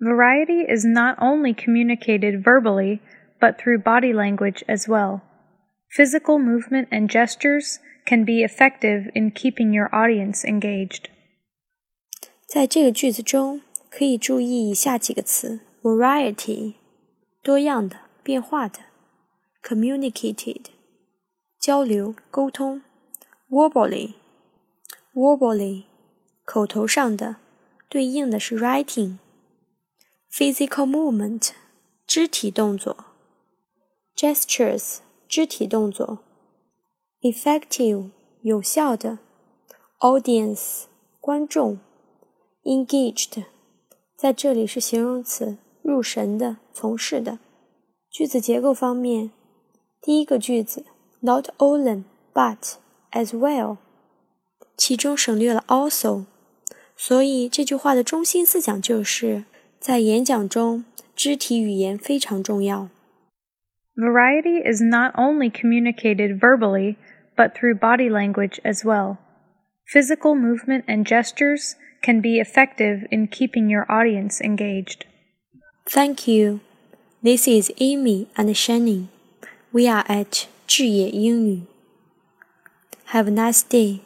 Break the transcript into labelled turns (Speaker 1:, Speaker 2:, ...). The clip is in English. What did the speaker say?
Speaker 1: Variety is not only communicated verbally, but through body language as well. Physical movement and gestures can be effective in keeping your audience engaged.
Speaker 2: 在这个句子中，可以注意以下几个词：variety，多样的、变化的；communicated，交流、沟通；verbally，verbally，口头上的，对应的是 writing。 Physical movement，肢体动作；gestures，肢体动作；effective，有效的；audience，观众。engaged，在这里是形容词，入神的，从事的。句子结构方面，第一个句子 not only but as well，其中省略了 also，所以这句话的中心思想就是在演讲中，肢体语言非常重要。
Speaker 1: Variety is not only communicated verbally, but through body language as well. Physical movement and gestures can be effective in keeping your audience engaged.
Speaker 2: Thank you. This is Amy and Shannon. We are at 智野英语. Have a nice day.